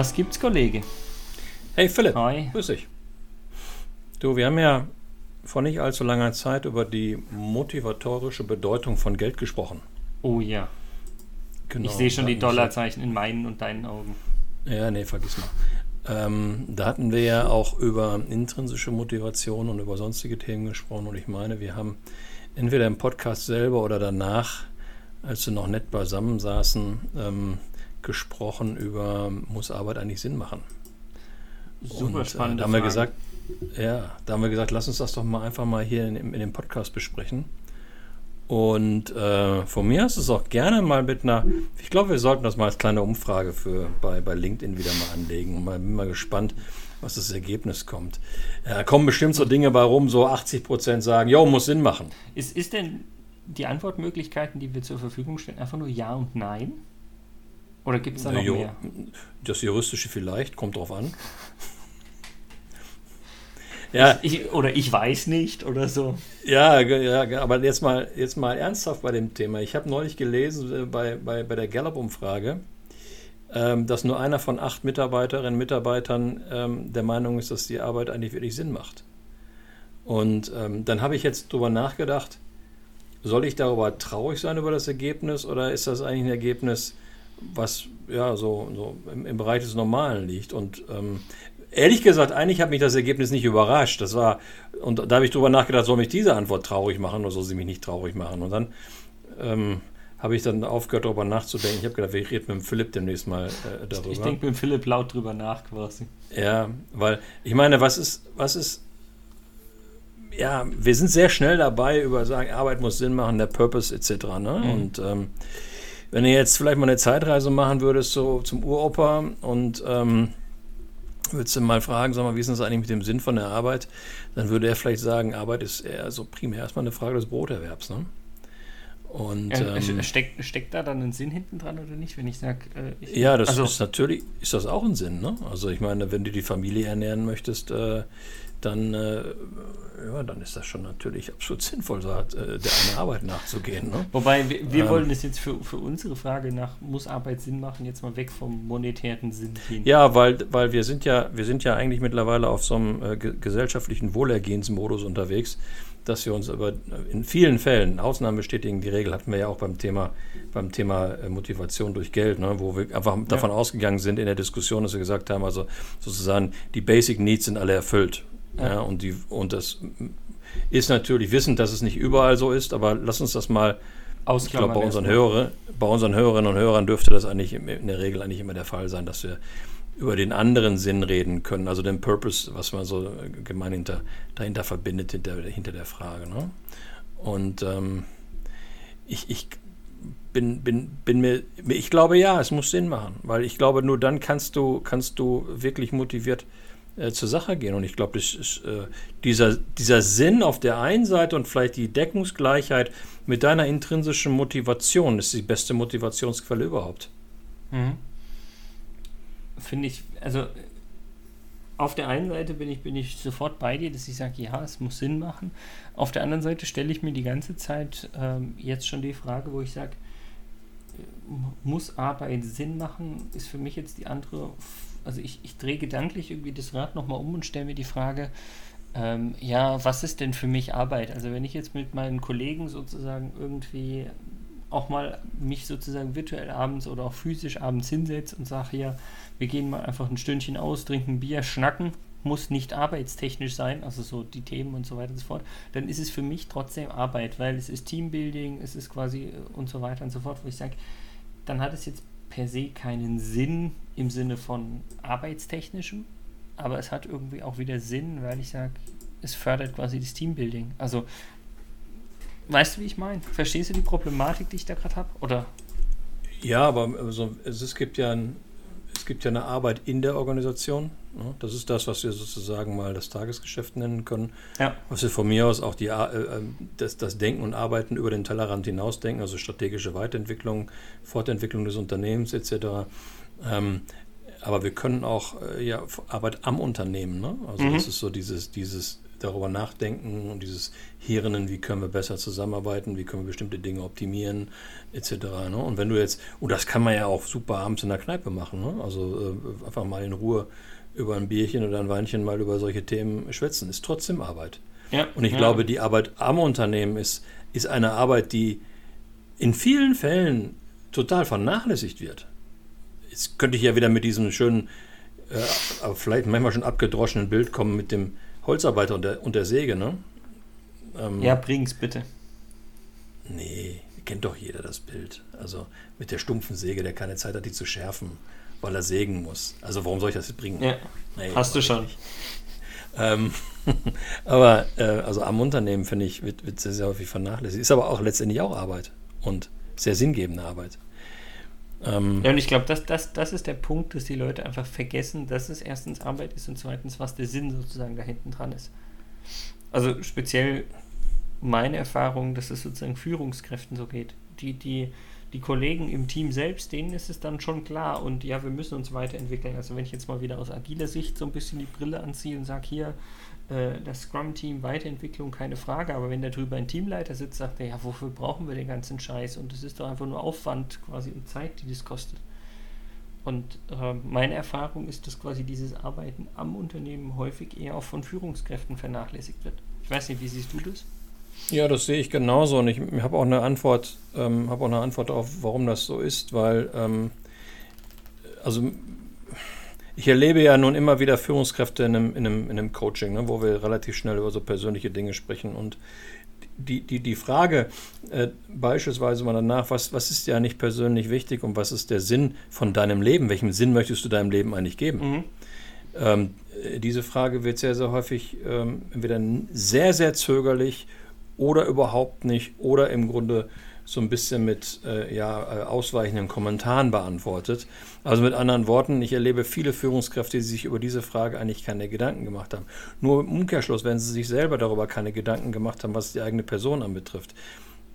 Was gibt's, Kollege? Hey Philipp, Hi. grüß dich. Du, wir haben ja vor nicht allzu langer Zeit über die motivatorische Bedeutung von Geld gesprochen. Oh ja. Genau. ich sehe schon die Dollarzeichen in meinen und deinen Augen. Ja, nee, vergiss mal. Ähm, da hatten wir ja auch über intrinsische Motivation und über sonstige Themen gesprochen. Und ich meine, wir haben entweder im Podcast selber oder danach, als wir noch nett beisammen saßen, ähm, gesprochen über, muss Arbeit eigentlich Sinn machen? Super spannend. Äh, da haben wir gesagt, ja, da haben wir gesagt, lass uns das doch mal einfach mal hier in, in dem Podcast besprechen. Und äh, von mir aus ist es auch gerne mal mit einer, ich glaube, wir sollten das mal als kleine Umfrage für bei, bei LinkedIn wieder mal anlegen. Und mal, bin mal gespannt, was das Ergebnis kommt. Ja, da kommen bestimmt so Dinge bei rum, so 80 Prozent sagen, jo, muss Sinn machen. Ist, ist denn die Antwortmöglichkeiten, die wir zur Verfügung stellen, einfach nur Ja und Nein? Oder gibt es da noch Jo- mehr? Das Juristische vielleicht, kommt drauf an. Ja, Ich, oder ich weiß nicht oder so. Ja, ja, aber jetzt mal, jetzt mal ernsthaft bei dem Thema. Ich habe neulich gelesen äh, bei, bei, bei der Gallup-Umfrage, ähm, dass nur einer von acht Mitarbeiterinnen und Mitarbeitern ähm, der Meinung ist, dass die Arbeit eigentlich wirklich Sinn macht. Und ähm, dann habe ich jetzt darüber nachgedacht, soll ich darüber traurig sein über das Ergebnis oder ist das eigentlich ein Ergebnis, was ja so, so im, im Bereich des Normalen liegt? Und ähm, ehrlich gesagt, eigentlich hat mich das Ergebnis nicht überrascht. Das war, und da habe ich drüber nachgedacht, soll mich diese Antwort traurig machen oder soll sie mich nicht traurig machen? Und dann ähm, habe ich dann aufgehört, darüber nachzudenken. Ich habe gedacht, ich rede mit dem Philipp demnächst mal äh, darüber. Ich denke mit Philipp laut drüber nach quasi. Ja, weil ich meine, was ist, was ist, ja, wir sind sehr schnell dabei, über sagen, Arbeit muss Sinn machen, der Purpose etc. Ne? Mhm. Und ähm, wenn du jetzt vielleicht mal eine Zeitreise machen würdest, so zum Uropa und ähm, würdest du mal fragen, sag mal, wie ist das eigentlich mit dem Sinn von der Arbeit, dann würde er vielleicht sagen, Arbeit ist eher so primär erstmal eine Frage des Broterwerbs. Ne? Und Ja, ähm, steckt, steckt da dann ein Sinn hinten dran oder nicht, wenn ich sage, äh, Ja, das also, ist natürlich, ist das auch ein Sinn, ne? Also ich meine, wenn du die Familie ernähren möchtest, äh, dann, äh, ja, dann ist das schon natürlich absolut sinnvoll, so, äh, der eine Arbeit nachzugehen, ne? Wobei, wir, wir Ähm. wollen das jetzt für, für unsere Frage nach, muss Arbeit Sinn machen, jetzt mal weg vom monetären Sinn hin. Ja, weil, weil wir sind ja, wir sind ja eigentlich mittlerweile auf so einem äh, ge gesellschaftlichen Wohlergehensmodus unterwegs, dass wir uns über in vielen Fällen, Ausnahmen bestätigen die Regel, hatten wir ja auch beim Thema, beim Thema äh, Motivation durch Geld, ne, wo wir einfach davon ausgegangen sind in der Diskussion, dass wir gesagt haben, also sozusagen die Basic Needs sind alle erfüllt. Ja. Ja. und, die, und das ist natürlich wissend, dass es nicht überall so ist, aber lass uns das mal ich glaube, bei unseren. Hörer, bei unseren Hörerinnen und Hörern dürfte das eigentlich in der Regel eigentlich immer der Fall sein, dass wir über den anderen Sinn reden können, also den Purpose, was man so gemein hinter, dahinter verbindet, hinter, hinter der Frage. Ne? Und ähm, ich, ich bin, bin, bin mir, ich glaube ja, es muss Sinn machen, weil ich glaube, nur dann kannst du, kannst du wirklich motiviert äh, zur Sache gehen. Und ich glaube, äh, dieser, dieser Sinn auf der einen Seite und vielleicht die Deckungsgleichheit mit deiner intrinsischen Motivation ist die beste Motivationsquelle überhaupt. Mhm. Finde ich, also auf der einen Seite bin ich, bin ich sofort bei dir, dass ich sage, ja, es muss Sinn machen. Auf der anderen Seite stelle ich mir die ganze Zeit ähm, jetzt schon die Frage, wo ich sage, äh, muss Arbeit Sinn machen, ist für mich jetzt die andere, also ich, ich drehe gedanklich irgendwie das Rad nochmal um und stelle mir die Frage, ähm, ja, was ist denn für mich Arbeit? Also wenn ich jetzt mit meinen Kollegen sozusagen irgendwie auch mal mich sozusagen virtuell abends oder auch physisch abends hinsetze und sage, ja, wir gehen mal einfach ein Stündchen aus, trinken Bier, schnacken, muss nicht arbeitstechnisch sein, also so die Themen und so weiter und so fort, dann ist es für mich trotzdem Arbeit, weil es ist Teambuilding, es ist quasi und so weiter und so fort, wo ich sage, dann hat es jetzt per se keinen Sinn im Sinne von arbeitstechnischem, aber es hat irgendwie auch wieder Sinn, weil ich sage, es fördert quasi das Teambuilding. Also, weißt du, wie ich meine? Verstehst du die Problematik, die ich da gerade habe? Oder? Ja, aber also, es, es, gibt ja ein, es gibt ja eine Arbeit in der Organisation. Ne? Das ist das, was wir sozusagen mal das Tagesgeschäft nennen können. Ja. Was wir von mir aus auch die, äh, das, das Denken und Arbeiten über den Tellerrand hinausdenken, also strategische Weiterentwicklung, Fortentwicklung des Unternehmens etc. Ähm, aber wir können auch äh, ja, Arbeit am Unternehmen. Ne? Also Mhm. das ist so dieses, dieses darüber nachdenken und dieses Hirnen, wie können wir besser zusammenarbeiten, wie können wir bestimmte Dinge optimieren, etc. Ne? Und wenn du jetzt, und das kann man ja auch super abends in der Kneipe machen, ne? also äh, einfach mal in Ruhe über ein Bierchen oder ein Weinchen mal über solche Themen schwätzen, ist trotzdem Arbeit. Ja, und ich ja. glaube, die Arbeit am Unternehmen ist, ist eine Arbeit, die in vielen Fällen total vernachlässigt wird. Jetzt könnte ich ja wieder mit diesem schönen, äh, aber vielleicht manchmal schon abgedroschenen Bild kommen mit dem Holzarbeiter und der, und der Säge, ne? Ähm, ja, bring's bitte. Nee, kennt doch jeder das Bild. Also mit der stumpfen Säge, der keine Zeit hat, die zu schärfen, weil er sägen muss. Also warum soll ich das jetzt bringen? Ja, nee, hast du schon. Ähm, aber äh, also am Unternehmen, finde ich, wird, wird sehr, sehr häufig vernachlässigt. Ist aber auch letztendlich auch Arbeit und sehr sinngebende Arbeit. Ähm, ja, und ich glaube, das, das, das ist der Punkt, dass die Leute einfach vergessen, dass es erstens Arbeit ist und zweitens, was der Sinn sozusagen da hinten dran ist. Also speziell meine Erfahrung, dass es sozusagen Führungskräften so geht. Die, die, die Kollegen im Team selbst, denen ist es dann schon klar und ja, wir müssen uns weiterentwickeln. Also wenn ich jetzt mal wieder aus agiler Sicht so ein bisschen die Brille anziehe und sage, hier, äh, das Scrum-Team, Weiterentwicklung, keine Frage, aber wenn da drüber ein Teamleiter sitzt, sagt er, ja, wofür brauchen wir den ganzen Scheiß? Und es ist doch einfach nur Aufwand quasi und Zeit, die das kostet. Und äh, meine Erfahrung ist, dass quasi dieses Arbeiten am Unternehmen häufig eher auch von Führungskräften vernachlässigt wird. Ich weiß nicht, wie siehst du das? Ja, das sehe ich genauso und ich habe auch eine Antwort, ähm, habe auch eine Antwort darauf, warum das so ist, weil ähm, also ich erlebe ja nun immer wieder Führungskräfte in einem, in einem, in einem Coaching, ne, wo wir relativ schnell über so persönliche Dinge sprechen. Und die, die, die Frage äh, beispielsweise mal danach, was, was ist dir nicht persönlich wichtig und was ist der Sinn von deinem Leben? Welchen Sinn möchtest du deinem Leben eigentlich geben? Mhm. Ähm, diese Frage wird sehr, sehr häufig ähm, entweder sehr, sehr zögerlich oder überhaupt nicht oder im Grunde so ein bisschen mit äh, ja, äh, ausweichenden Kommentaren beantwortet. Also mit anderen Worten, ich erlebe viele Führungskräfte, die sich über diese Frage eigentlich keine Gedanken gemacht haben. Nur im Umkehrschluss, wenn sie sich selber darüber keine Gedanken gemacht haben, was die eigene Person anbetrifft,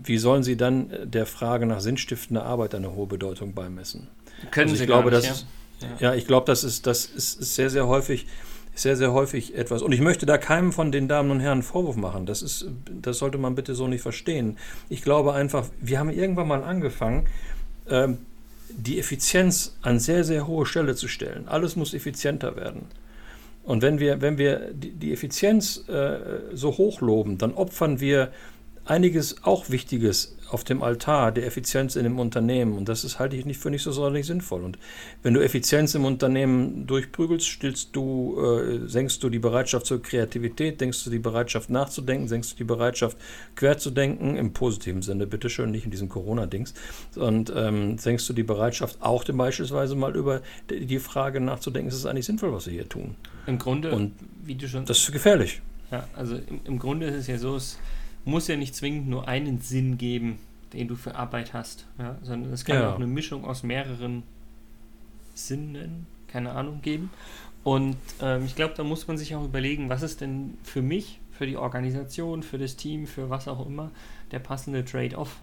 wie sollen sie dann äh, der Frage nach sinnstiftender Arbeit eine hohe Bedeutung beimessen? Können also ich sie glaube, nicht, das ja. Ist, ja. ich glaube, das ist, das ist sehr, sehr häufig sehr, sehr häufig etwas. Und ich möchte da keinem von den Damen und Herren Vorwurf machen. Das, ist, das sollte man bitte so nicht verstehen. Ich glaube einfach, wir haben irgendwann mal angefangen, ähm, die Effizienz an sehr, sehr hohe Stelle zu stellen. Alles muss effizienter werden. Und wenn wir, wenn wir die, Effizienz äh, so hoch loben, dann opfern wir einiges auch Wichtiges auf dem Altar der Effizienz in dem Unternehmen. Und das ist, halte ich nicht für nicht so sonderlich sinnvoll. Und wenn du Effizienz im Unternehmen durchprügelst, stillst du, äh, senkst du die Bereitschaft zur Kreativität, denkst du die Bereitschaft nachzudenken, senkst du die Bereitschaft quer zu denken, im positiven Sinne, bitteschön, nicht in diesem Corona-Dings. Und ähm, senkst du die Bereitschaft auch denn beispielsweise mal über die Frage nachzudenken, ist es eigentlich sinnvoll, was wir hier tun? Im Grunde, Und wie du schon. Das ist gefährlich. Ja, also im, im Grunde ist es ja so, es muss ja nicht zwingend nur einen Sinn geben, den du für Arbeit hast, ja, sondern es kann ja. auch eine Mischung aus mehreren Sinnen, keine Ahnung, geben. Und ähm, ich glaube, da muss man sich auch überlegen, was ist denn für mich, für die Organisation, für das Team, für was auch immer, der passende Trade-off.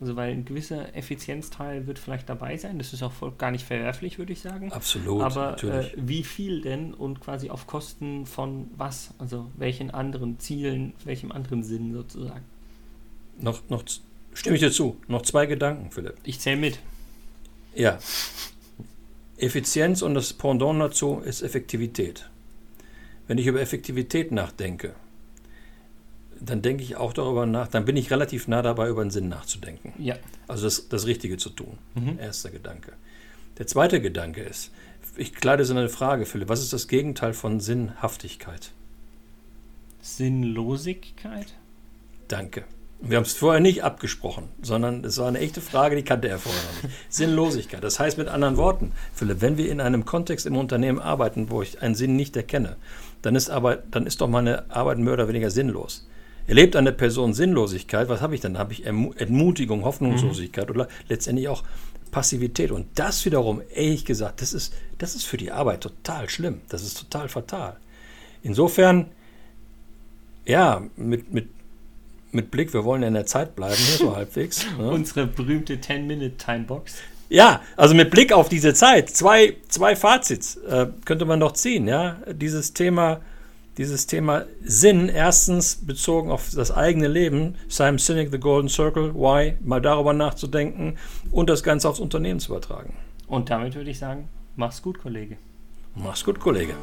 Also weil ein gewisser Effizienzteil wird vielleicht dabei sein, das ist auch voll, gar nicht verwerflich, würde ich sagen. Absolut. Aber äh, wie viel denn und quasi auf Kosten von was? Also welchen anderen Zielen, welchem anderen Sinn sozusagen? Noch, noch stimme ich dir zu. Noch zwei Gedanken, Philipp. Ich zähle mit. Ja. Effizienz und das Pendant dazu ist Effektivität. Wenn ich über Effektivität nachdenke, dann denke ich auch darüber nach, dann bin ich relativ nah dabei, über den Sinn nachzudenken. Ja. Also das, das Richtige zu tun. Mhm. Erster Gedanke. Der zweite Gedanke ist, ich kleide in eine Frage, Philipp, was ist das Gegenteil von Sinnhaftigkeit? Sinnlosigkeit? Danke. Wir haben es vorher nicht abgesprochen, sondern es war eine echte Frage, die kannte er vorher noch nicht. Sinnlosigkeit. Das heißt mit anderen Worten, Philipp, wenn wir in einem Kontext im Unternehmen arbeiten, wo ich einen Sinn nicht erkenne, dann ist, Arbeit, dann ist doch meine Arbeit mehr oder weniger sinnlos. Erlebt eine Person Sinnlosigkeit, was habe ich dann? Habe ich Entmutigung, Hoffnungslosigkeit mhm. oder letztendlich auch Passivität. Und das wiederum, ehrlich gesagt, das ist, das ist für die Arbeit total schlimm. Das ist total fatal. Insofern, ja, mit, mit, mit Blick, wir wollen ja in der Zeit bleiben, hier so halbwegs. Ne? Unsere berühmte 10-Minute-Timebox. Ja, also mit Blick auf diese Zeit, zwei, zwei Fazits äh, könnte man doch ziehen, ja. Dieses Thema dieses Thema Sinn, erstens bezogen auf das eigene Leben, Simon Sinek, The Golden Circle, Why, mal darüber nachzudenken und das Ganze aufs Unternehmen zu übertragen. Und damit würde ich sagen, mach's gut, Kollege. Mach's gut, Kollege.